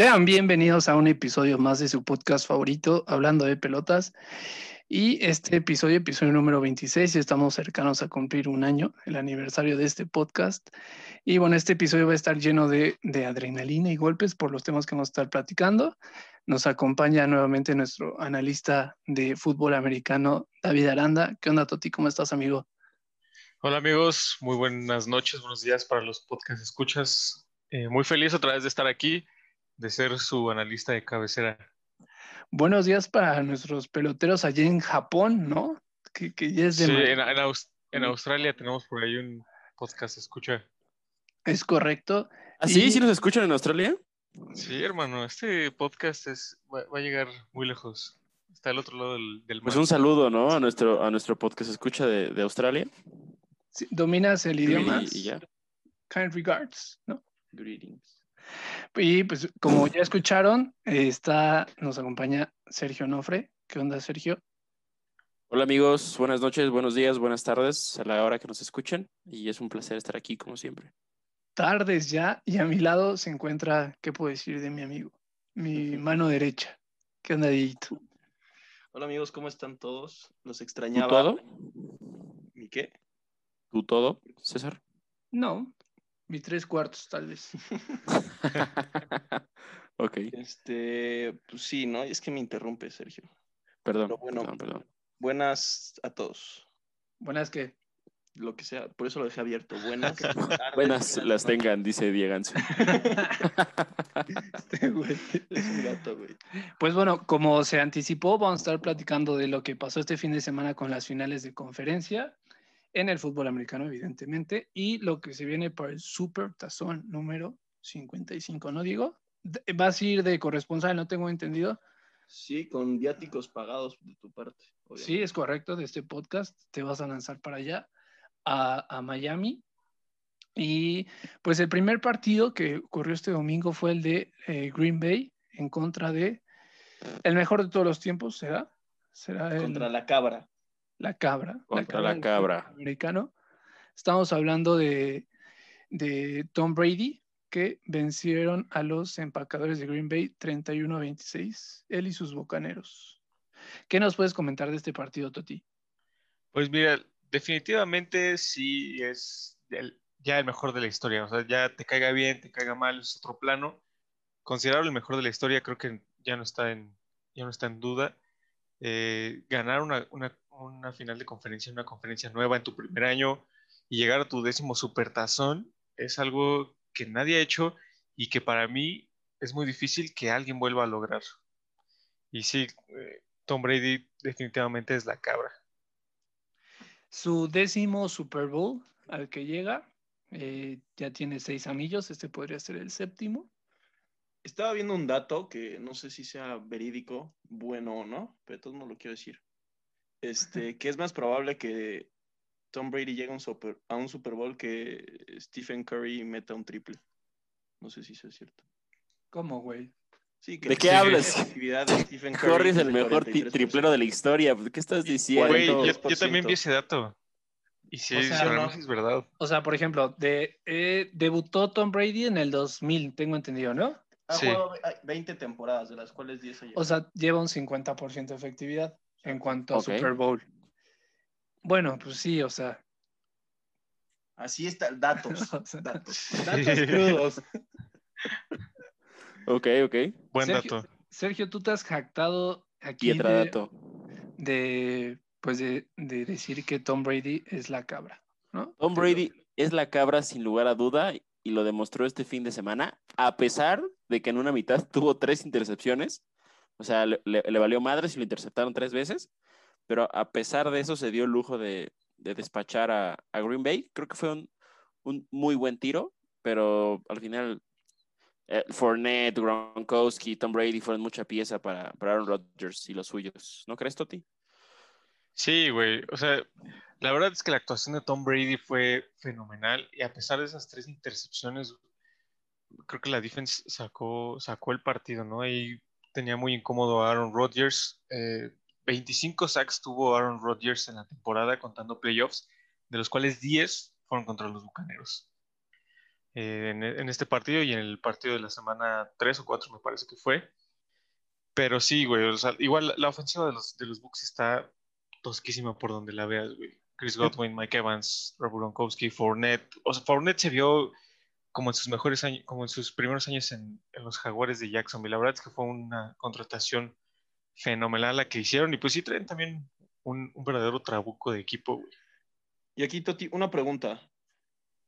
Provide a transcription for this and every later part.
Sean bienvenidos a un episodio más de su podcast favorito, Hablando de Pelotas. Y este episodio, episodio número 26, estamos cercanos a cumplir un año, el aniversario de este podcast. Y bueno, este episodio va a estar lleno de, adrenalina y golpes por los temas que vamos a estar platicando. Nos acompaña nuevamente nuestro analista de fútbol americano, David Aranda. ¿Qué onda, Toti? ¿Cómo estás, amigo? Hola, amigos. Muy buenas noches, buenos días para los podcast escuchas. Eh, muy feliz otra vez de estar aquí, de ser su analista de cabecera. Buenos días para nuestros peloteros allí en Japón, ¿no? Que, ya es de sí, en, en, Australia tenemos por ahí un podcast escucha. Es correcto. ¿Ah, sí? ¿Sí nos escuchan en Australia? Sí, hermano, este podcast es, va, a llegar muy lejos. Está al otro lado del, del Pues un saludo, ¿no? A nuestro, a nuestro podcast escucha de, de Australia. Sí, ¿Dominas el idioma? Y, ya. Kind regards, ¿no? Greetings. Y pues como ya escucharon, está, nos acompaña Sergio Nofre. ¿Qué onda, Sergio? Hola amigos, buenas noches, buenos días, buenas tardes a la hora que nos escuchen y es un placer estar aquí como siempre. Tardes ya y a mi lado se encuentra, ¿qué puedo decir de mi amigo? Mi mano derecha. ¿Qué onda, Dito? Hola amigos, ¿cómo están todos? Los extrañaba. ¿Tú todo? ¿Mi qué? ¿Tú todo, César? No, mi tres cuartos, tal vez. ok. Este, pues sí, ¿no? Es que me interrumpe, Sergio. Perdón, perdón, perdón. Buenas a todos. ¿Buenas qué? Lo que sea, por eso lo dejé abierto. Buenas. buenas las tengan, dice Diego este güey es un gato, güey. Pues bueno, como se anticipó, vamos a estar platicando de lo que pasó este fin de semana con las finales de conferencia en el fútbol americano, evidentemente, y lo que se viene para el Super Tazón número 55, ¿no, Diego? ¿Vas a ir de corresponsal, no tengo entendido? Sí, con viáticos pagados de tu parte. Sí, es correcto, de este podcast te vas a lanzar para allá, a, Miami. Y pues el primer partido que ocurrió este domingo fue el de eh, Green Bay en contra de el mejor de todos los tiempos, ¿será? ¿Será Contra la cabra la cabra. Contra la cabra. Americano. Estamos hablando de, Tom Brady, que vencieron a los empacadores de Green Bay 31 a 26, él y sus bocaneros. ¿Qué nos puedes comentar de este partido, Toti? Pues mira, definitivamente sí es ya el mejor de la historia. O sea, ya te caiga bien, te caiga mal, es otro plano. Considerable el mejor de la historia, creo que ya no está en, ya no está en duda. Eh, ganar una, una final de conferencia, una conferencia nueva en tu primer año y llegar a tu décimo supertazón es algo que nadie ha hecho y que para mí es muy difícil que alguien vuelva a lograr. Y sí, eh, Tom Brady definitivamente es la cabra. Su décimo Super Bowl al que llega, eh, ya tiene seis anillos, este podría ser el séptimo. Estaba viendo un dato que no sé si sea verídico, bueno o no, pero todo no lo quiero decir este, que es más probable que Tom Brady llegue a un, super, a un Super Bowl que Stephen Curry meta un triple. No sé si eso es cierto. ¿Cómo, güey? Sí, ¿De qué hablas? Curry es el mejor triplero de la historia. ¿Qué estás diciendo? Güey, yo, también vi ese dato. Y sí, es verdad. O sea, por ejemplo, de, eh, debutó Tom Brady en el 2000, tengo entendido, ¿no? Ha jugado 20 temporadas, de las cuales 10 O sea, lleva un 50% de efectividad en cuanto a Super Bowl. Bueno, pues sí, o sea. Así está, datos. datos. datos crudos. ok, ok. Buen dato. Sergio, tú te has jactado aquí de, dato. de, pues de, de, decir que Tom Brady es la cabra, ¿no? Tom Brady es la cabra sin lugar a duda y lo demostró este fin de semana, a pesar de que en una mitad tuvo tres intercepciones o sea, le, valió madre si lo interceptaron tres veces, pero a pesar de eso se dio el lujo de, despachar a, Green Bay. Creo que fue un, muy buen tiro, pero al final eh, Fournette, Gronkowski, Tom Brady fueron mucha pieza para, para Aaron Rodgers y los suyos. ¿No crees, Toti? Sí, güey. O sea, la verdad es que la actuación de Tom Brady fue fenomenal y a pesar de esas tres intercepciones, creo que la defense sacó, sacó el partido, ¿no? Y tenía muy incómodo a Aaron Rodgers. 25 eh, sacks tuvo Aaron Rodgers en la temporada contando playoffs, de los cuales 10 fueron contra los Bucaneros. eh, en, en este partido y en el partido de la semana 3 o 4 me parece que fue. Pero sí, güey, o sea, igual la ofensiva de los, de los Bucks está tosquísima por donde la veas, güey. Chris Godwin, Mike Evans, Rob Gronkowski, Fournette. O sea, Fournette se vio como en sus mejores años, como en sus primeros años en, los Jaguares de Jacksonville. La verdad es que fue una contratación fenomenal la que hicieron. Y pues sí traen también un, verdadero trabuco de equipo. Y aquí, Toti, una pregunta.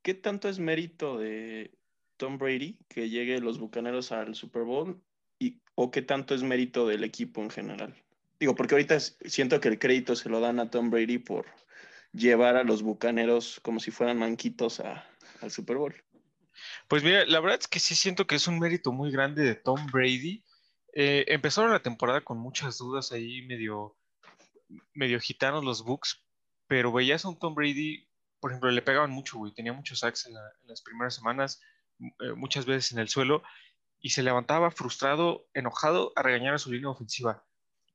¿Qué tanto es mérito de Tom Brady que llegue los Bucaneros al Super Bowl? Y, ¿O qué tanto es mérito del equipo en general? Digo, porque ahorita siento que el crédito se lo dan a Tom Brady por llevar a los Bucaneros como si fueran manquitos al Super Bowl. Pues mira, la verdad es que sí siento que es un mérito muy grande de Tom Brady. Eh, empezaron la temporada con muchas dudas ahí, medio, medio gitanos los Bucks, pero veías a un Tom Brady, por ejemplo, le pegaban mucho, güey, tenía muchos sacks en, la- en las primeras semanas, eh, muchas veces en el suelo, y se levantaba frustrado, enojado a regañar a su línea ofensiva.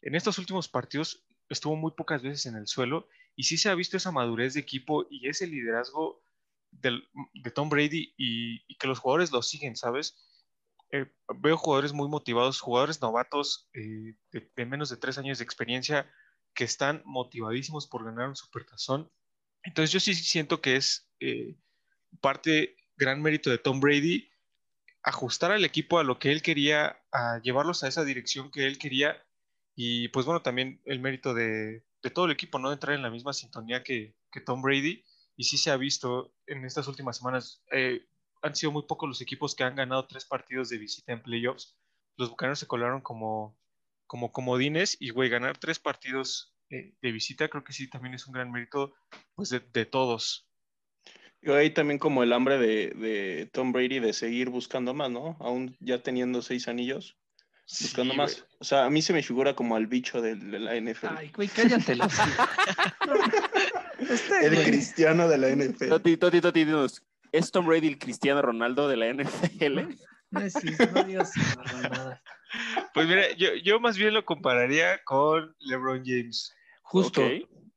En estos últimos partidos estuvo muy pocas veces en el suelo, y sí se ha visto esa madurez de equipo y ese liderazgo de Tom Brady y, que los jugadores lo siguen, ¿sabes? Eh, veo jugadores muy motivados, jugadores novatos eh, de, de menos de tres años de experiencia que están motivadísimos por ganar un supertazón. Entonces yo sí siento que es eh, parte, gran mérito de Tom Brady, ajustar al equipo a lo que él quería, a llevarlos a esa dirección que él quería y pues bueno, también el mérito de, de todo el equipo, ¿no? Entrar en la misma sintonía que, que Tom Brady y sí se ha visto en estas últimas semanas. eh, han sido muy pocos los equipos que han ganado tres partidos de visita en playoffs. Los Bucaneros se colaron como, como comodines y, güey, ganar tres partidos eh, de visita creo que sí también es un gran mérito pues de, de todos. Y ahí también como el hambre de, de Tom Brady de seguir buscando más, ¿no? Aún ya teniendo seis anillos, buscando Sí, más. güey. O sea, a mí se me figura como al bicho de, de la NFL. Ay, güey, cállate. los- Este, el güey. cristiano de la NFL. Toti, Toti, Toti, dinos, ¿es Tom Brady el Cristiano Ronaldo de la NFL? No es cierto, no digas marranadas. Pues mira, yo, yo más bien lo compararía con LeBron James. Justo. Ok,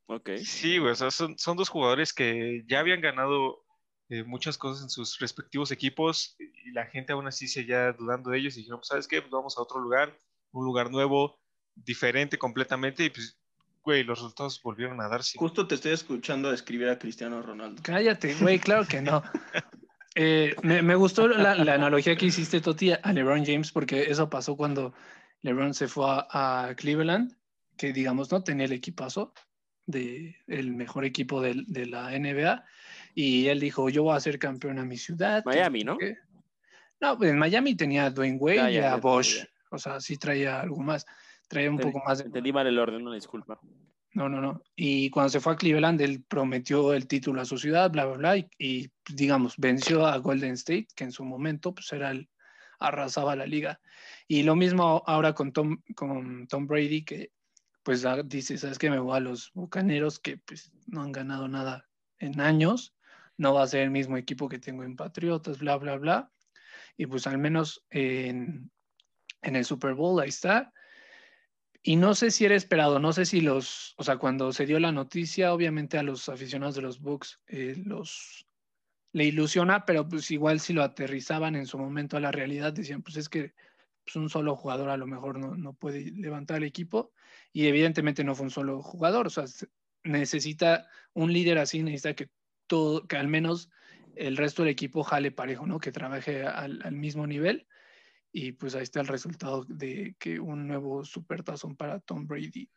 ok. Sí, güey, o sea, son, son dos jugadores que ya habían ganado eh, muchas cosas en sus respectivos equipos y la gente aún así seguía dudando de ellos y dijeron, pues, ¿sabes qué? Pues vamos a otro lugar, un lugar nuevo, diferente completamente y pues, güey, los resultados volvieron a darse. Justo te estoy escuchando describir a Cristiano Ronaldo. Cállate, güey, claro que no. Eh, me, me gustó la, la analogía que hiciste, Toti, a LeBron James, porque eso pasó cuando LeBron se fue a, a Cleveland, que digamos no tenía el equipazo, de, el mejor equipo del- de, la NBA, y él dijo, yo voy a ser campeón a mi ciudad. que Miami, no ¿no? sé qué. No, pues en Miami tenía a Dwayne Wade Ya, y a Bosch, o sea, sí traía algo más, traía un poco más de... Entendí mal el orden, una disculpa. No, no, no. Y cuando se fue a Cleveland, él prometió el título a su ciudad, bla, bla, bla, y, y, digamos, venció a Golden State, que en su momento pues era el, arrasaba la liga. Y lo mismo ahora con Tom, con Tom Brady, que pues ah, dice, ¿sabes qué? Me voy a los Bucaneros, que pues no han ganado nada en años, no va a ser el mismo equipo que tengo en Patriotas, bla, bla, bla. Y pues al menos en, el Super Bowl, ahí está. Y no sé si era esperado, no sé si los, o sea, cuando se dio la noticia, obviamente a los aficionados de los Bucks eh, los le ilusiona, pero pues igual si lo aterrizaban en su momento a la realidad, decían, pues es que pues, un solo jugador a lo mejor no, no puede levantar el equipo y evidentemente no fue un solo jugador, o sea, se- necesita un líder así, necesita que todo, que al menos el resto del equipo jale parejo, ¿no? Que trabaje al, al mismo nivel y pues ahí está el resultado de que un nuevo supertazón para Tom Brady.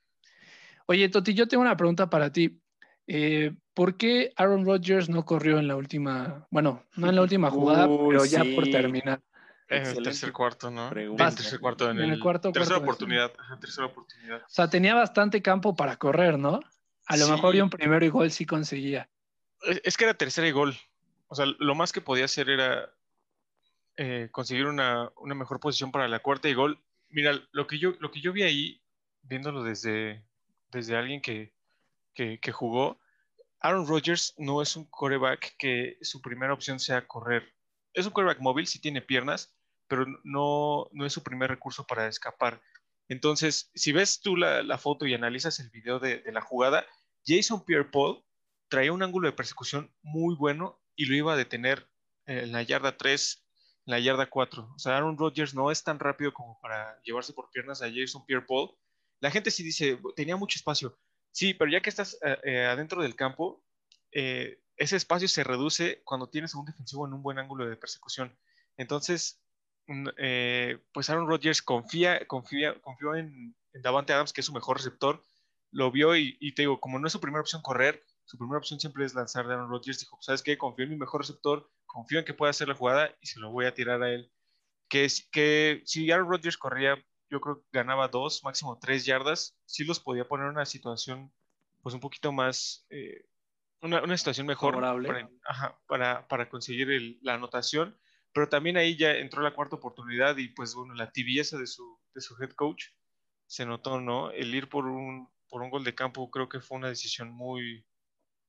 Oye, Toti, yo tengo una pregunta para ti. Eh, ¿Por qué Aaron Rodgers no corrió en la última, bueno, no en la última jugada, pero ya por terminar? En el tercer cuarto, ¿no? pregunta. En tercer cuarto, en, En el el, cuarto tercera cuarto, oportunidad. ajá, tercera oportunidad. O sea, tenía bastante campo para correr, ¿no? A lo Sí. mejor y un primero y gol sí conseguía. Es es que era tercera y gol. O sea, lo más que podía hacer era eh, conseguir una, una mejor posición para la cuarta y gol. Mira, lo que yo, lo que yo vi ahí, viéndolo desde, desde alguien que, que, jugó, Aaron Rodgers no es un coreback que su primera opción sea correr. Es un coreback móvil, sí tiene piernas, pero no, no es su primer recurso para escapar. Entonces, si ves tú la, la foto y analizas el video de, de la jugada, Jason Pierre-Paul traía un ángulo de persecución muy bueno y lo iba a detener en la yarda 3, en la yarda 4. O sea, Aaron Rodgers no es tan rápido como para llevarse por piernas a Jason Pierre-Paul. La gente sí dice, tenía mucho espacio. Sí, pero ya que estás eh, eh, adentro del campo, eh, ese espacio se reduce cuando tienes a un defensivo en un buen ángulo de persecución. Entonces, mm, pues Aaron Rodgers confía, confía, confió en, Davante Adams, que es su mejor receptor, lo vio y, y, te digo, como no es su primera opción correr, su primera opción siempre es lanzar de Aaron Rodgers. Dijo, ¿sabes qué? Confío en mi mejor receptor, confío en que pueda hacer la jugada y se lo voy a tirar a él. Que, que si Aaron Rodgers corría, yo creo que ganaba dos, máximo tres yardas, sí los podía poner en una situación, pues un poquito más, eh, una, situación mejor para, para, conseguir la anotación. Pero también ahí ya entró la cuarta oportunidad y pues bueno, la tibieza de su, de su head coach se notó, ¿no? El ir por un, por un gol de campo creo que fue una decisión muy,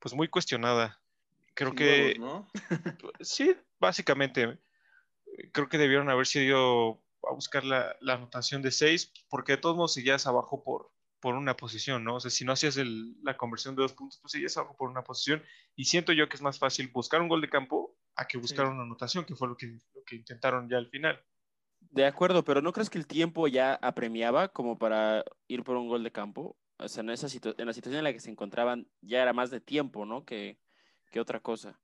pues muy cuestionada. Creo que sí, básicamente creo que debieron haber sido a buscar la, anotación de 6 porque de todos modos seguías abajo por, por una posición, ¿no? O sea, si no hacías la conversión de dos puntos, pues seguías abajo por una posición y siento yo que es más fácil buscar un gol de campo a que buscar una anotación, que fue lo que, lo que intentaron ya al final. De acuerdo, pero ¿no crees que el tiempo ya apremiaba como para ir por un gol de campo? O sea, en, esa en la situación en la que se encontraban ya era más de tiempo, ¿no? Que, que otra cosa.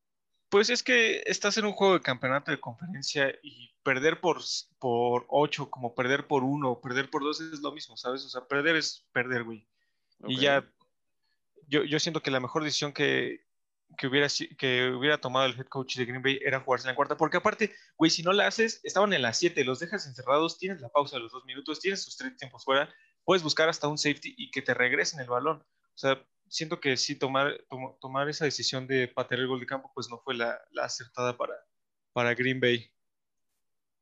Pues es que estás en un juego de campeonato de conferencia y perder por, por 8, como perder por 1, perder por 2 es lo mismo, ¿sabes? O sea, perder es perder, güey. Y ya, yo, yo siento que la mejor decisión que, que, hubiera, que hubiera tomado el head coach de Green Bay era jugarse en la cuarta, porque aparte, güey, si no la haces, estaban en las 7, los dejas encerrados, tienes la pausa de los dos minutos, tienes sus tres tiempos fuera, puedes buscar hasta un safety y que te regresen el balón. O sea, siento que sí, tomar, tomar esa decisión de patear el gol de campo, pues no fue la, acertada para, para Green Bay.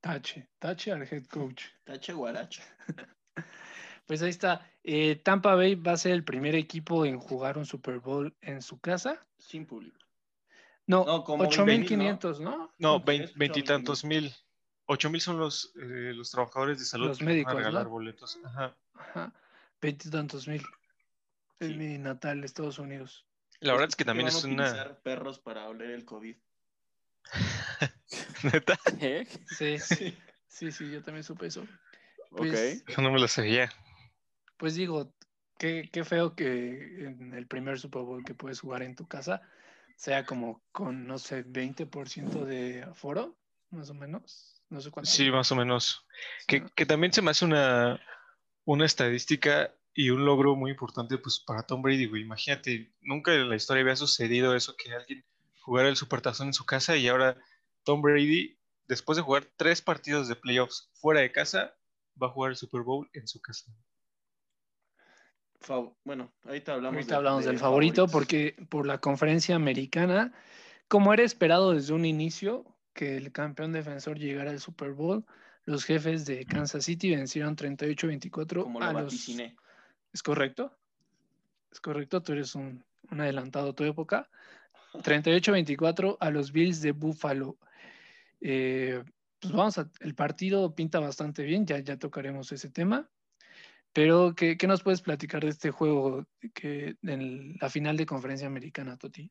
Tache, tache al head coach. Tache guaracha. pues ahí está. Eh, Tampa Bay va a ser el primer equipo en jugar un Super Bowl en su casa. Sin público. No, no 8.500, ¿no? No, veintitantos mil. Ocho mil son los, eh, los trabajadores de salud los médicos, van a regalar boletos. Ajá. Ajá. Veintitantos mil. Es mi natal, Estados Unidos. La verdad es que también es una. perros para oler el COVID. ¿Neta? ¿Eh? Sí, sí, sí, sí, yo también supe eso. Pues, ok. Eso no me lo sabía. Pues digo, qué, qué feo que en el primer Super Bowl que puedes jugar en tu casa sea como con, no sé, 20% de aforo, más o menos. No sé cuánto. Sí, más o menos. Que, que, también se me hace una, una estadística y un logro muy importante pues para Tom Brady, güey. Imagínate, nunca en la historia había sucedido eso que alguien jugara el Supertazón en su casa y ahora Tom Brady, después de jugar tres partidos de playoffs fuera de casa, va a jugar el Super Bowl en su casa. bueno, ahorita hablamos, ahorita hablamos del favorito porque por la conferencia americana, como era esperado desde un inicio, que el campeón defensor llegara al Super Bowl. Los jefes de Kansas City vencieron 38-24 a los... ¿Es correcto? Es correcto, tú eres un, adelantado a tu época. 38-24 a los Bills de Buffalo. Eh, pues vamos a, el partido pinta bastante bien, ya, ya tocaremos ese tema. Pero, ¿qué, ¿qué, nos puedes platicar de este juego que en la final de conferencia americana, Toti?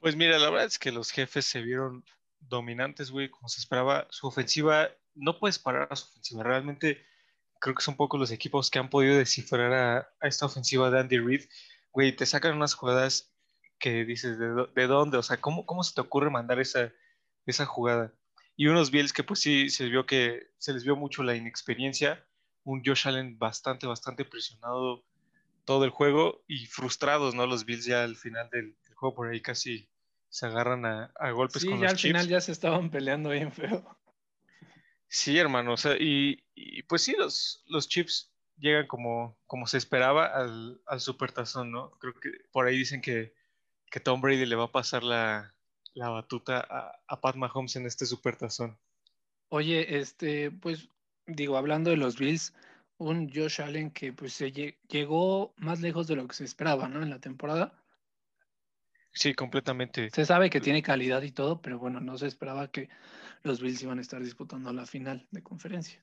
Pues mira, la verdad es que los jefes se vieron dominantes, güey, como se esperaba. Su ofensiva, no puedes parar a su ofensiva. Realmente creo que son pocos los equipos que han podido descifrar a, esta ofensiva de Andy Reid. Güey, te sacan unas jugadas que dices, ¿de, dónde? O sea, ¿cómo, ¿cómo se te ocurre mandar esa, esa jugada? Y unos Bills que pues sí se vio que se les vio mucho la inexperiencia. Un Josh Allen bastante, bastante presionado todo el juego y frustrados, ¿no? Los Bills ya al final del juego por ahí casi se agarran a, golpes con ya al final ya se estaban peleando bien feo. Sí, hermano, o sea, y, pues sí, los, los Chips llegan como, como se esperaba al, al supertazón, ¿no? Creo que por ahí dicen que, que Tom Brady le va a pasar la, batuta a, a, Pat Mahomes en este supertazón. Oye, este, pues digo, hablando de los Bills, un Josh Allen que pues se llegó más lejos de lo que se esperaba, ¿no? En la temporada. Sí, completamente. Se sabe que tiene calidad y todo, pero bueno, no se esperaba que los Bills iban a estar disputando la final de conferencia.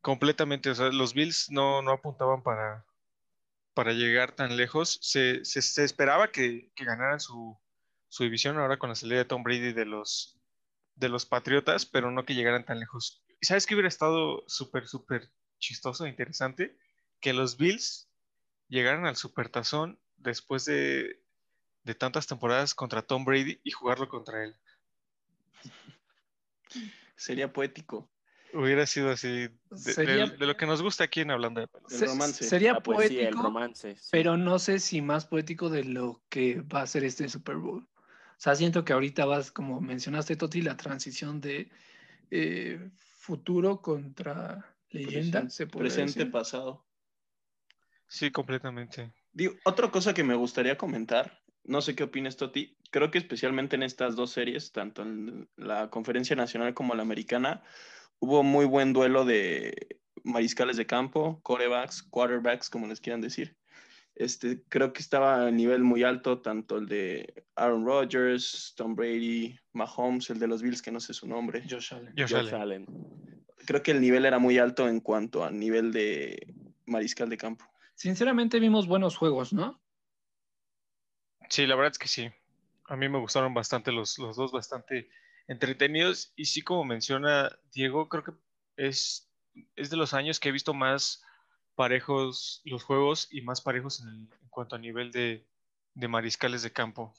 Completamente, o sea, los Bills no, no apuntaban para, para llegar tan lejos. Se, se, esperaba que, que ganaran su, su, división ahora con la salida de Tom Brady de los, de los Patriotas, pero no que llegaran tan lejos. ¿Y sabes qué hubiera estado súper, súper chistoso e interesante? Que los Bills llegaran al Supertazón después de, de tantas temporadas contra Tom Brady y jugarlo contra él. Sería poético. Hubiera sido así, de, Sería- de- de lo que nos gusta aquí en Hablando de. El romance. Sería Ah, pues poético, el romance. sí. pero no sé si más poético de lo que va a ser este Super Bowl. O sea, siento que ahorita vas, como mencionaste, Toti, la transición de eh, futuro contra leyenda, Presente- se puede Presente, decir. pasado. Sí, completamente. Digo, otra cosa que me gustaría comentar, no sé qué opinas, Toti, creo que especialmente en estas dos series, tanto en la conferencia nacional como la americana, hubo muy buen duelo de mariscales de campo, corebacks, quarterbacks, como les quieran decir. Este, creo que estaba a nivel muy alto, tanto el de Aaron Rodgers, Tom Brady, Mahomes, el de los Bills, que no sé su nombre. Josh Allen. Josh Josh Allen. Allen. Creo que el nivel era muy alto en cuanto a nivel de mariscal de campo. Sinceramente vimos buenos juegos, ¿no? Sí, la verdad es que sí. A mí me gustaron bastante los, los dos, bastante entretenidos. Y sí, como menciona Diego, creo que es, es de los años que he visto más parejos los juegos y más parejos en, el- en cuanto a nivel de, de mariscales de campo.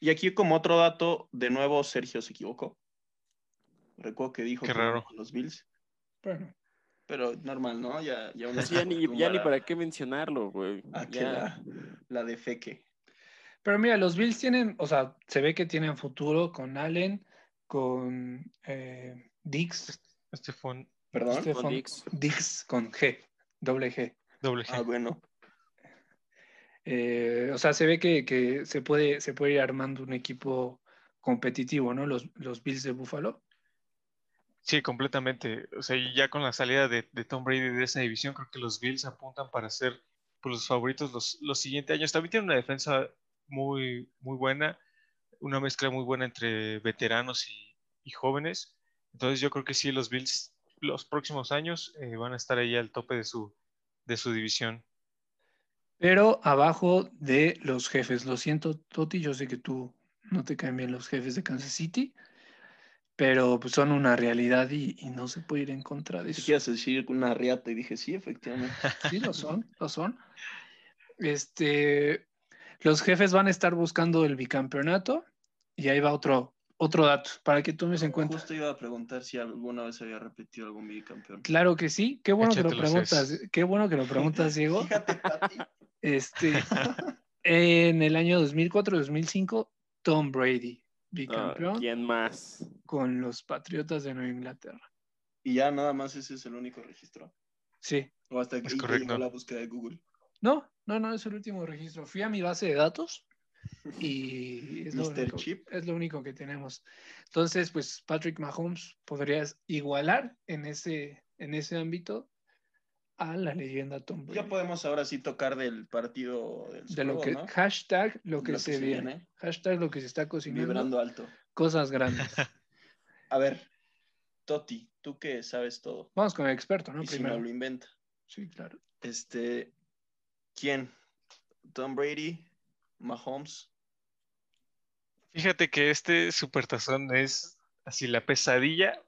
Y aquí como otro dato, de nuevo Sergio se equivocó. Recuerdo que dijo Qué que raro. los Bills, Bueno, pero normal, ¿no? Ya, ya uno Sí, se ya, ni, ya ni para qué mencionarlo, güey. la, la de feque. pero mira, los Bills tienen, o sea, se ve que tienen futuro con Allen, con eh, Dix, Este fue un ¿Perdón? Stefan- Dix. Dix con G, doble G. doble G. Ah, bueno. Eh, o sea, se ve que, que se, puede, se puede ir armando un equipo competitivo, ¿no? Los, los Bills de Buffalo. Sí, completamente. O sea, ya con la salida de, Tom Brady de esa división, creo que los Bills apuntan para ser pues, los favoritos los, los siguientes años. También tienen una defensa muy, muy buena, una mezcla muy buena entre veteranos y, y jóvenes. Entonces yo creo que sí, los Bills los próximos años eh, van a estar ahí al tope de su, de su división. Pero abajo de los jefes. Lo siento, Toti, yo sé que tú no te caen bien los jefes de Kansas City, pero pues, son una realidad y, y no se puede ir en contra de eso. quieres decir una riata y dije, sí, efectivamente. Sí, lo son, lo son. Este, los jefes van a estar buscando el bicampeonato y ahí va otro, otro dato para que tomes en cuenta. Justo iba a preguntar si alguna vez había repetido algún bicampeón. Claro que sí, qué bueno que lo preguntas, qué bueno que lo preguntas, Diego. Fíjate, Pati. Este, en el año 2004-2005, Tom Brady, Ah, bicampeón ¿Quién más? con los Patriotas de Nueva Inglaterra. Y ya nada más ese es el único registro. Sí, O hasta que Es correcto. la búsqueda de Google. no, no, no es el último registro. Fui a mi base de datos y es lo, Mr. único, Chip. es lo único que tenemos. Entonces, pues Patrick Mahomes podrías igualar en ese, en ese ámbito a la leyenda Tom Brady. Ya podemos ahora sí tocar del partido del de Super lo Bowl, que, ¿no? hashtag lo que Lo se viene. Hashtag lo que se está cocinando. Vibrando alto. Cosas grandes. A ver, Toti, tú que sabes todo. Vamos con el experto, ¿no? y si Primero. no lo inventa. Sí, claro. Este, ¿quién? Tom Brady, Mahomes. Fíjate que este supertazón es así la pesadilla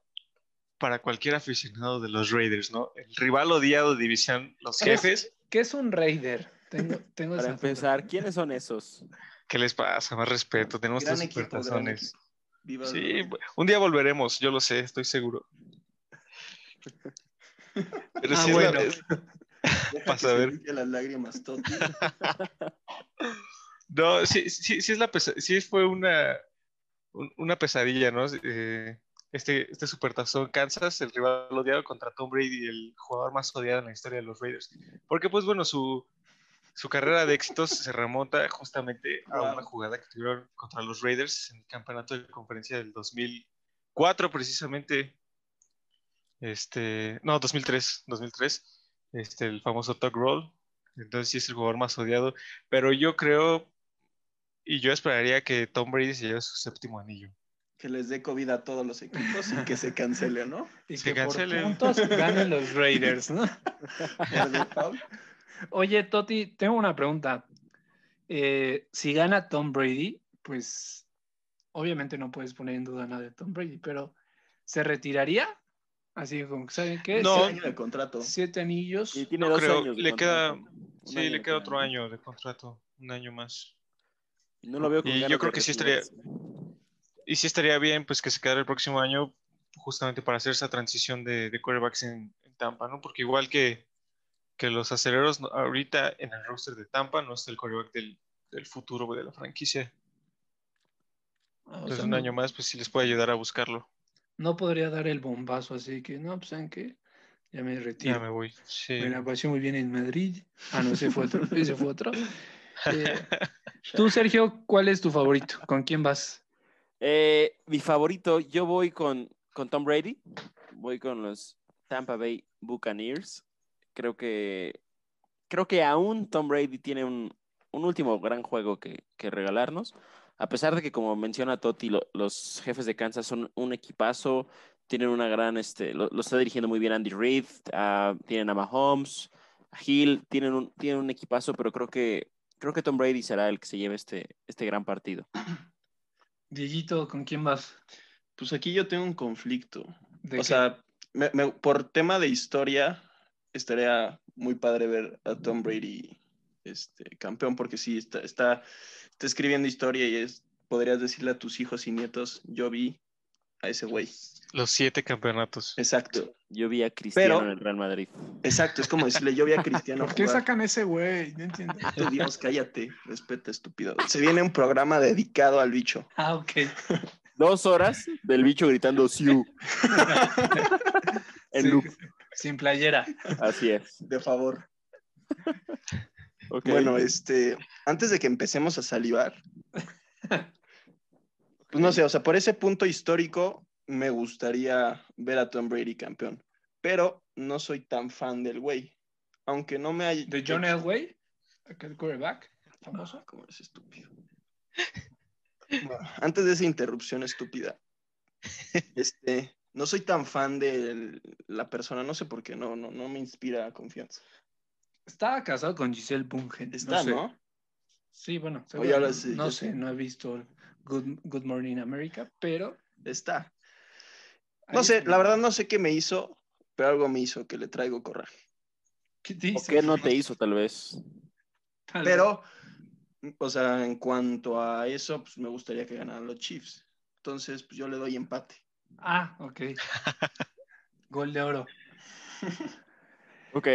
para cualquier aficionado de los Raiders, ¿no? El rival odiado de división, los jefes. ¿Qué es un Raider? Tengo, tengo Para duda. empezar, ¿quiénes son esos? ¿Qué les pasa? Más respeto, tenemos Gran gran supertazones. Sí, un día volveremos, yo lo sé, estoy seguro. Pero Ah, sí bueno. Vas a ver. las lágrimas, no, sí, sí, sí es la pesa- sí fue una, un- una pesadilla, ¿no? Eh, este, este supertazón Kansas, el rival odiado contra Tom Brady, el jugador más odiado en la historia de los Raiders. Porque, pues bueno, su, su carrera de éxitos se remonta justamente a una jugada que tuvieron contra los Raiders en el campeonato de conferencia del 2004, precisamente. Este, no, 2003, 2003, este, el famoso Tuck Roll. Entonces sí es el jugador más odiado. Pero yo creo y yo esperaría que Tom Brady se lleve su séptimo anillo. Que les dé COVID a todos los equipos y que se cancele, ¿no? Y Se que por cancelen. puntos ganen los Raiders, ¿no? Por. Oye, Toti, tengo una pregunta. Eh, si gana Tom Brady, pues obviamente no puedes poner en duda nada de Tom Brady, pero ¿se retiraría? Así como, ¿saben qué? No. Siete años de contrato. Siete anillos. Y tiene No dos creo, años. le queda, sí, año le queda otro año de contrato, un año más. Y No lo veo con Y yo creo que sí estaría- retirarse. Y sí estaría bien, pues, que se quedara el próximo año justamente para hacer esa transición de, de quarterbacks en, en Tampa, ¿no? Porque igual que, que los aceleros, ahorita en el roster de Tampa no está el quarterback del, del futuro de la franquicia. Ah, Entonces, sea, un no- año más, pues sí les puede ayudar a buscarlo. No podría dar el bombazo así que, no, pues saben qué, ya me retiro. Ya me voy. Sí. Me la pasé muy bien en Madrid. Ah, no, ese fue otro. Ese fue otro. Eh, tú, Sergio, ¿cuál es tu favorito? ¿Con quién vas? Eh, mi favorito, yo voy con, con Tom Brady. Voy con los Tampa Bay Buccaneers. Creo que creo que aún Tom Brady tiene un, un último gran juego que, regalarnos. A pesar de que, como menciona Totti, lo- los jefes de Kansas son un equipazo, tienen una gran, este, lo, está dirigiendo muy bien Andy Reid, ah, tienen a Mahomes, a Hill, tienen un, tienen un equipazo, pero creo que, creo que Tom Brady será el que se lleve este, este gran partido. Dieguito, ¿con quién vas? Pues aquí yo tengo un conflicto. ¿De O qué? sea, me- me- por tema de historia, estaría muy padre ver a Tom Brady este, campeón, porque sí, está, está, está escribiendo historia y es, podrías decirle a tus hijos y nietos, yo vi a ese güey. Los siete campeonatos. Exacto, Yo vi a Cristiano Pero- en el Real Madrid. exacto, es como decirle, yo vi a Cristiano ¿Por qué jugar. sacan ese güey? No entiendo. Tú, Dios, cállate, respeta, estúpido. Se viene un programa dedicado al bicho. Ah, ok. Dos horas del bicho gritando Siu. En Sí, loop. Sin playera. Así es. De favor. Bueno, este, antes de que empecemos a salivar, pues no sé, o sea, por ese punto histórico me gustaría ver a Tom Brady campeón, pero no soy tan fan del güey, aunque no me haya... ¿De John Elway? Aquel quarterback famoso. Ah, ¿Cómo eres estúpido? Bueno, antes de esa interrupción estúpida, este, no soy tan fan de la persona, no sé por qué, no, no, no me inspira confianza. Estaba casado con Giselle Bungen. Está, sé. ¿no? Sí, bueno. Oye, ahora seguro- sí, no sé, sé. no he visto Good, Good Morning America, pero... Está. No sé, la verdad no sé qué me hizo, pero algo me hizo que le traigo coraje. ¿Qué ¿O dices? qué no te hizo, tal vez? Tal vez. Pero, o sea, en cuanto a eso, pues me gustaría que ganaran los Chiefs. Entonces, pues yo le doy empate. Ah, ok. Gol de oro. Ok.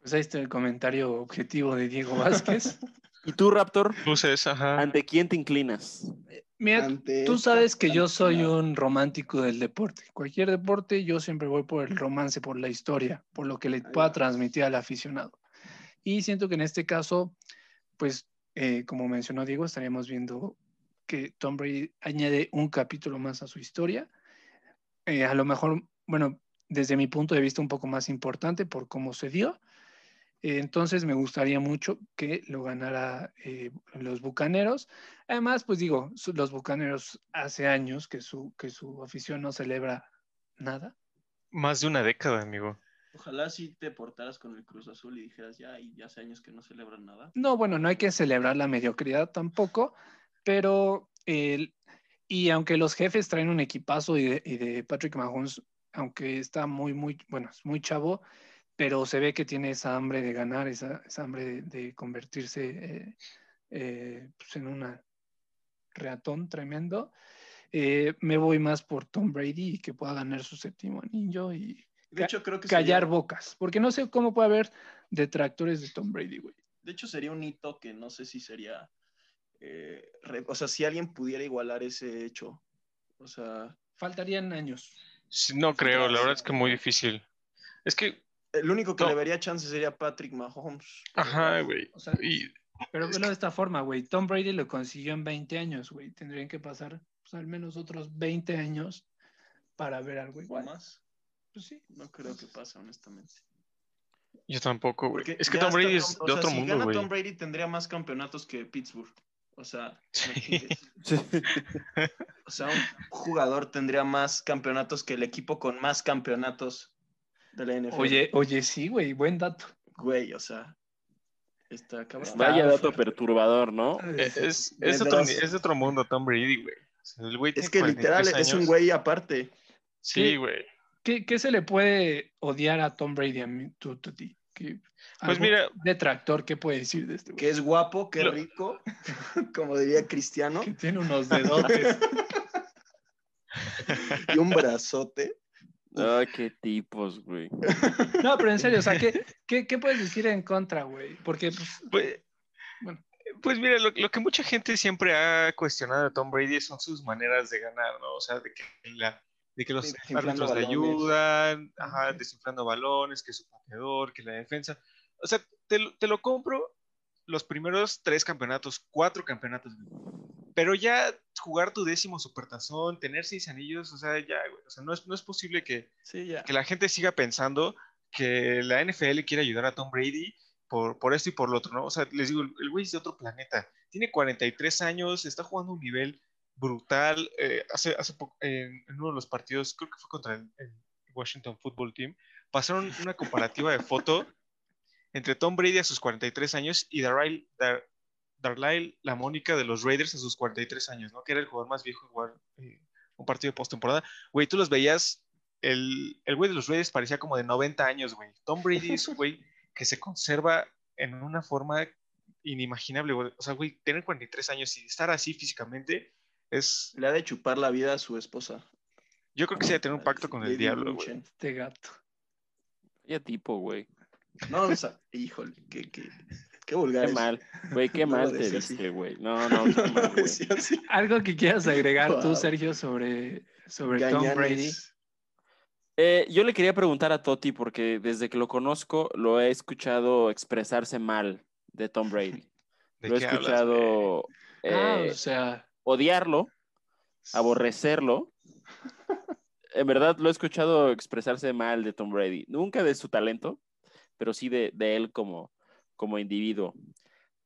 Pues ahí está el comentario objetivo de Diego Vázquez. ¿Y tú, Raptor? Luces, ajá. ¿Ante quién te inclinas? Mira, tú sabes que yo soy un romántico del deporte. Cualquier deporte, yo siempre voy por el romance, por la historia, por lo que le pueda transmitir al aficionado. Y siento que en este caso, pues, eh, como mencionó Diego, estaríamos viendo que Tom Brady añade un capítulo más a su historia. Eh, a lo mejor, bueno, desde mi punto de vista, un poco más importante por cómo se dio. Eh, entonces, me gustaría mucho que lo ganara eh, los Bucaneros. Además, pues digo, su- los Bucaneros hace años que su, que su afición no celebra nada. Más de una década, amigo. Ojalá si te portaras con el Cruz Azul y dijeras, ya, y ya hace años que no celebran nada. No, bueno, no hay que celebrar la mediocridad tampoco, pero el, y aunque los jefes traen un equipazo y de, y de Patrick Mahomes, aunque está muy, muy, bueno, es muy chavo, pero se ve que tiene esa hambre de ganar, esa, esa hambre de, de convertirse eh, eh, pues en una reatón tremendo. Eh, me voy más por Tom Brady y que pueda ganar su séptimo anillo y De Ca- hecho, creo que callar sería, bocas, porque no sé cómo puede haber detractores de Tom Brady, güey. de hecho sería un hito que no sé si sería, eh, re- o sea, si alguien pudiera igualar ese hecho, o sea, Faltarían años. No creo, la verdad es que muy difícil. Es que, el único que No. le vería chance sería Patrick Mahomes. ajá, güey. O sea, Y pero velo de esta forma, güey. Tom Brady lo consiguió en 20 años, güey. Tendrían que pasar pues, al menos otros 20 años para ver algo ¿O igual. más? Pues sí. No creo que pase, honestamente. yo tampoco, güey. Es que Tom Brady es de o sea, otro si mundo, gana güey. Tom Brady tendría más campeonatos que Pittsburgh. O sea, o sea, un jugador tendría más campeonatos que el equipo con más campeonatos de la NFL. Oye, oye, sí, güey. Buen dato. güey, o sea, Está cabrón. Vaya dato perturbador, ¿no? Es, es, De es otro, es otro mundo Tom Brady, güey. O sea, el güey Es que literal 43 es un güey aparte. Sí, ¿Qué? güey. ¿Qué, qué se le puede odiar a Tom Brady a mí, tú, Pues mira, Detractor, ¿qué puede decir de este güey? Que es guapo, que Lo- rico, como diría Cristiano, Que tiene unos dedotes. y un brazote. Ay, qué tipos, güey. No, pero en serio, o sea, ¿qué, qué, qué puedes decir en contra, güey? Porque, pues, Pues, Bueno. pues mira, lo, lo que mucha gente siempre ha cuestionado de Tom Brady son sus maneras de ganar, ¿no? O sea, de que, la- de que los árbitros le ayudan, ajá, Ok. desinflando balones, que su pateador, que la defensa. O sea, te, lo- te lo compro los primeros tres campeonatos, cuatro campeonatos. Pero ya jugar tu décimo supertazón, tener seis anillos, o sea, ya, güey. O sea, no es, no es posible que, Sí, ya. que la gente siga pensando que la NFL quiere ayudar a Tom Brady por, por esto y por lo otro, ¿no? O sea, les digo, el güey es de otro planeta. Tiene 43 años, está jugando a un nivel brutal. eh, hace, hace poco, en, en uno de los partidos, creo que fue contra el, el Washington Football Team, pasaron una comparativa de foto entre Tom Brady a sus 43 años y Darrell, Dar, Darlyle la Mónica de los Raiders a sus 43 años, ¿no? Que era el jugador más viejo en jugar eh, un partido de postemporada. Güey, tú los veías, el, el güey de los Raiders parecía como de 90 años, güey. Tom Brady es un güey que se conserva en una forma inimaginable, güey. O sea, güey, tener 43 años y estar así físicamente es... Le ha de chupar la vida a su esposa. Yo creo que sí debe tener un pacto con el Lady diablo, güey. Este gato. Vaya tipo, güey. No, o sea, híjole, qué, qué, qué vulgar. Qué mal. Güey, qué No mal te viste, güey. No, no, qué No, mal. Algo que quieras agregar tú. Sergio, sobre, sobre Tom. Brady. Eh, yo le quería preguntar a Toti porque desde que lo conozco lo he escuchado expresarse mal de Tom Brady. ¿De Lo he hablas, escuchado Ah, eh, o sea, odiarlo, aborrecerlo. En verdad lo he escuchado expresarse mal de Tom Brady. Nunca de su talento, pero sí de, de él como, como individuo.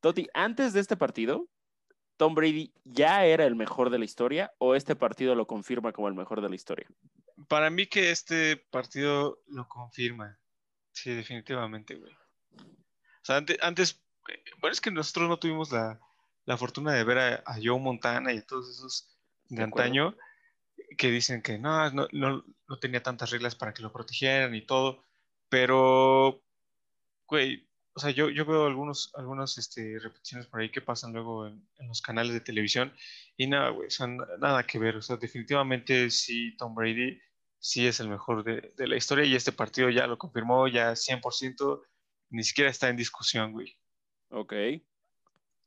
Toti, antes de este partido, ¿Tom Brady ya era el mejor de la historia o este partido lo confirma como el mejor de la historia? Para mí que este partido lo confirma. Sí, definitivamente, güey. O sea, ante- antes, eh, bueno, es que nosotros no tuvimos la, la fortuna de ver a, a Joe Montana y a todos esos de De acuerdo. antaño que dicen que no, no, no, no tenía tantas reglas para que lo protegieran y todo, pero, güey, o sea, yo, yo veo algunos, algunas este, repeticiones por ahí que pasan luego en, en los canales de televisión y nada, güey, o sea, na- nada que ver, o sea, definitivamente sí, Tom Brady sí es el mejor de, de la historia y este partido ya lo confirmó, ya 100%, ni siquiera está en discusión, güey. Ok.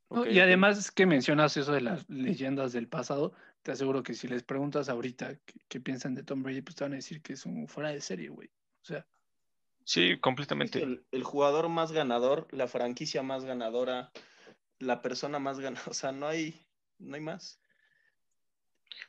no, Ok, y además que mencionas eso de las leyendas del pasado, te aseguro que si les preguntas ahorita qué, qué piensan de Tom Brady, pues te van a decir que es un fuera de serie, güey. O sea, Sí, completamente. El, el jugador más ganador, la franquicia más ganadora, la persona más ganadora. O sea, no hay, no hay más.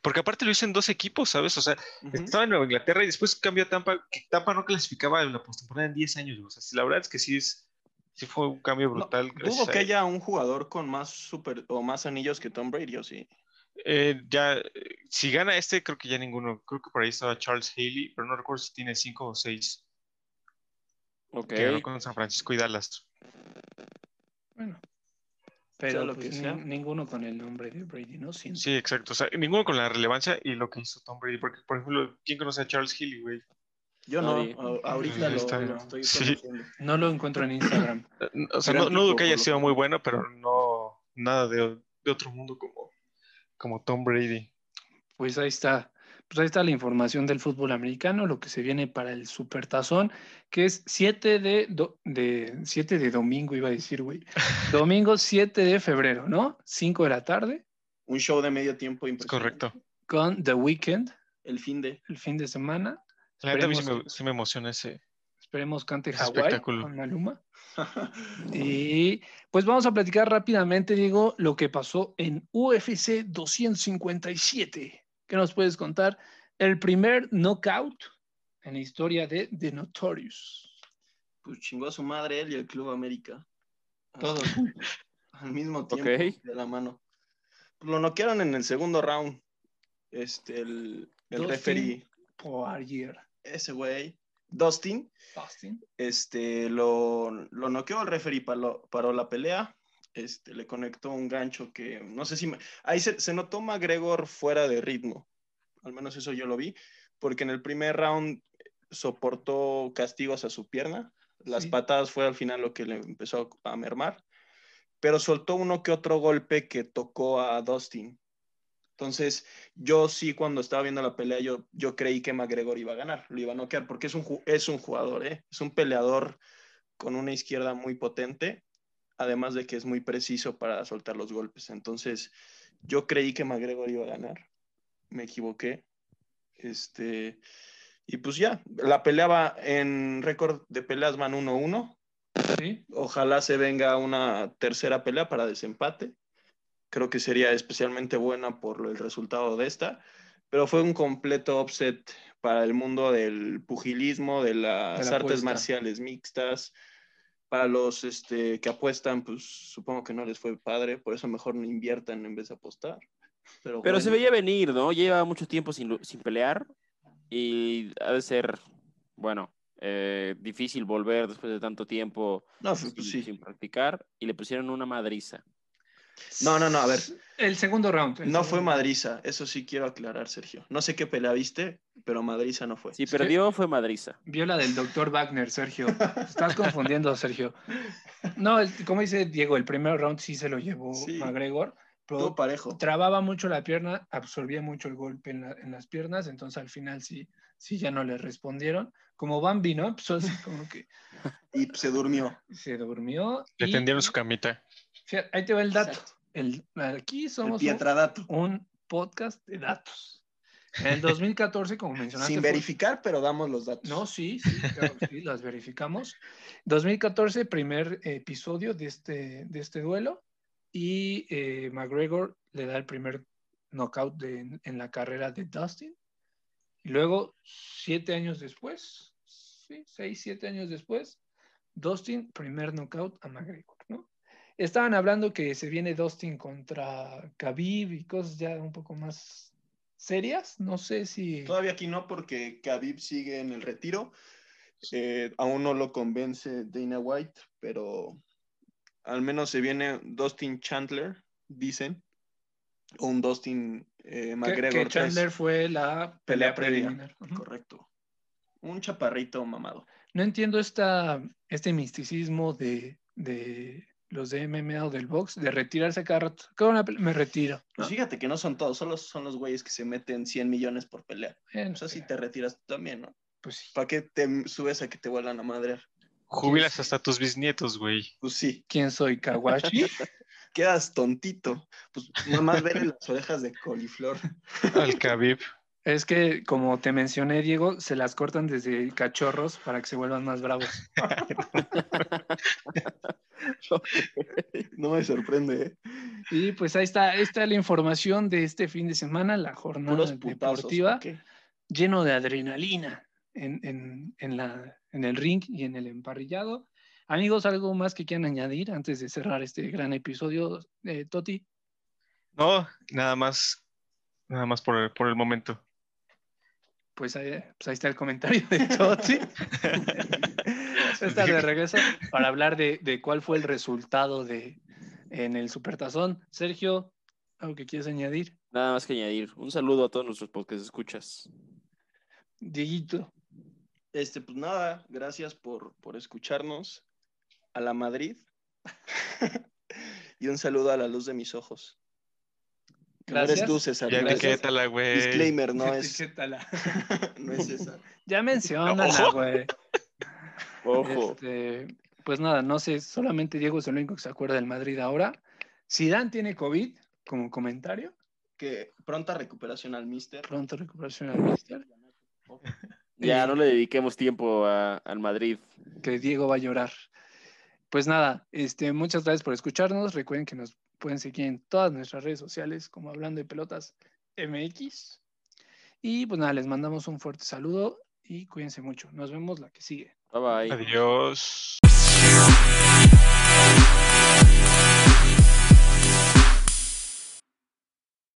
Porque aparte lo hizo en dos equipos, ¿sabes? O sea, estaba en Nueva Inglaterra y después cambió a Tampa, que Tampa no clasificaba en la postemporada en 10 años. O sea, la verdad es que sí, es, sí fue un cambio No, brutal. gracias dudo que haya un jugador con más super o más anillos que Tom Brady, ¿o sí? Eh, ya, eh, si gana este, creo que ya ninguno. Creo que por ahí estaba Charles Haley, pero no recuerdo si tiene 5 o 6 Ok. que ganó con San Francisco y Dallas. bueno. Pero lo pues, que sea. nin- ninguno con el nombre de Brady, ¿no? Siento. Sí, exacto. O sea, ninguno con la relevancia y lo que hizo Tom Brady. Porque, por ejemplo, ¿quién conoce a Charles Haley, güey? Yo no, a- ahorita lo, lo estoy Sí. No lo encuentro en Instagram. Eh, O sea, no, no dudo que haya sido muy bueno, pero no nada de, de otro mundo como, como Tom Brady. Pues ahí está. Pues ahí está la información del fútbol americano, lo que se viene para el Supertazón, que es 7 de, do- de 7 de domingo, iba a decir, güey. Domingo 7 de febrero, ¿no? 5 de la tarde, Un show de medio tiempo Es impresionante. correcto. con The Weeknd, El fin de. el fin de semana. La neta a mí sí Esperemos me, sí me emociona ese. Esperemos cante Es Hawái espectáculo. con Maluma. Y pues vamos a platicar rápidamente, Diego, lo que pasó en UFC 257. ¿Qué nos puedes contar? El primer knockout en la historia de The Notorious. Pues chingó a su madre él y el Club América. Todos. Al mismo tiempo, de la mano. Pues lo noquearon en el segundo round. Este, el, el Dustin referee, Poirier. ese güey, Dustin. Austin. Este, lo, lo noqueó el referee, paró, paró la pelea. Este, le conectó un gancho que no sé si. me- ahí se, se notó McGregor fuera de ritmo. Al menos eso yo lo vi. Porque en el primer round soportó castigos a su pierna. Las Sí. patadas fue al final lo que le empezó a mermar. Pero soltó uno que otro golpe que tocó a Dustin. Entonces, yo sí, cuando estaba viendo la pelea, yo, yo creí que McGregor iba a ganar, lo iba a noquear, porque es un, es un jugador, ¿eh? es un peleador con una izquierda muy potente, además de que es muy preciso para soltar los golpes. Entonces, yo creí que McGregor iba a ganar, me equivoqué. Este, y pues ya, la pelea va en récord de peleas van 1-1. Sí. Ojalá se venga una tercera pelea para desempate. Creo que sería especialmente buena por el resultado de esta. Pero fue un completo offset para el mundo del pugilismo, de las De la artes marciales mixtas. Para los este, que apuestan, pues supongo que no les fue padre, por eso mejor no inviertan en vez de apostar. Pero, Pero se bueno, veía venir, ¿no? Lleva mucho tiempo sin, sin pelear y ha de ser, bueno, eh, difícil volver después de tanto tiempo No, sin, pues, sí. sin practicar y le pusieron una madriza. No, no, no, a ver. El segundo round. el No fue segundo madriza, eso sí quiero aclarar, Sergio. No sé qué pelea viste, pero madriza no fue. Si perdió, fue madriza. Vio la del doctor Wagner, Sergio. Estás confundiendo, Sergio. No, el- como dice Diego, el primer round sí se lo llevó Sí. McGregor, Todo pero parejo. trababa mucho la pierna, absorbía mucho el golpe en, la- en las piernas, entonces al final sí, sí ya no le respondieron. Como Bambi, ¿no? Pues así como que Y se durmió. se durmió. Le y- tendieron su camita. Fíjate, ahí te va el dato. El, aquí El somos un, Pietradato. un podcast de datos. En el 2014, como mencionaste, Sin fue- verificar, pero damos los datos. No, sí, sí, claro sí, las verificamos. 2014, primer episodio de este, de este duelo y eh, McGregor le da el primer knockout de- en la carrera de Dustin. Y luego, siete años después, sí, seis, siete años después, Dustin, primer knockout a McGregor. Estaban hablando que se viene Dustin contra Khabib y cosas ya un poco más serias. No sé si... Todavía aquí no, porque Khabib sigue en el retiro. Eh, aún no lo convence Dana White, pero al menos se viene Dustin Chandler, dicen. O un Dustin eh, McGregor. que 3. Chandler fue la pelea Pelea previa. preliminar. Ujú. Correcto. Un chaparrito mamado. No entiendo esta, este misticismo de, de los de MMA o del box, de retirarse cada rato. Cada una pelea, me retiro. Pues fíjate que no son todos, solo son los güeyes que se meten 100 millones por pelea. Bueno, O sea, si te retiras tú también, ¿no? pues sí. ¿Para qué te subes a que te vuelvan a madrear? Jubilas hasta tus bisnietos, güey. Pues sí, ¿Quién soy? ¿Kawashi? quedas tontito. Pues nada más verle las orejas de coliflor. Al Khabib. Es que, como te mencioné, Diego, se las cortan desde cachorros para que se vuelvan más bravos. No me sorprende, ¿eh? Y pues ahí está, ahí está la información de este fin de semana, la jornada putazos. deportiva. lleno de adrenalina en, en- en la, en el ring y en el emparrillado. Amigos, ¿algo más que quieran añadir antes de cerrar este gran episodio, eh, Toti? No, nada más. Nada más por el, por el momento. Pues ahí, pues ahí está el comentario de Toti. Está de regreso para hablar de, de cuál fue el resultado de, en el Supertazón. Sergio, ¿algo que quieres añadir? Nada más que añadir. Un saludo a todos nuestros podcasts escuchas. Dieguito. Este, pues nada, gracias por, por escucharnos. A la Madrid. y un saludo a la luz de mis ojos. Que No Gracias. eres tú, César. Ya gracias. etiquétala, güey. Disclaimer, no es, Etiquétala. no es César. Ya menciónala, güey. Ojo. Este, pues nada, no sé, solamente Diego es el único que se acuerda del Madrid ahora. Zidane tiene COVID, como comentario. Que pronta recuperación al mister. Pronto recuperación al Mister. Ya no le dediquemos tiempo a- al Madrid. Que Diego va a llorar. Pues nada, este, muchas gracias por escucharnos. Recuerden que nos pueden seguir en todas nuestras redes sociales, como hablando de pelotas MX. Y pues nada, les mandamos un fuerte saludo y cuídense mucho. Nos vemos la que sigue. Bye bye. Adiós.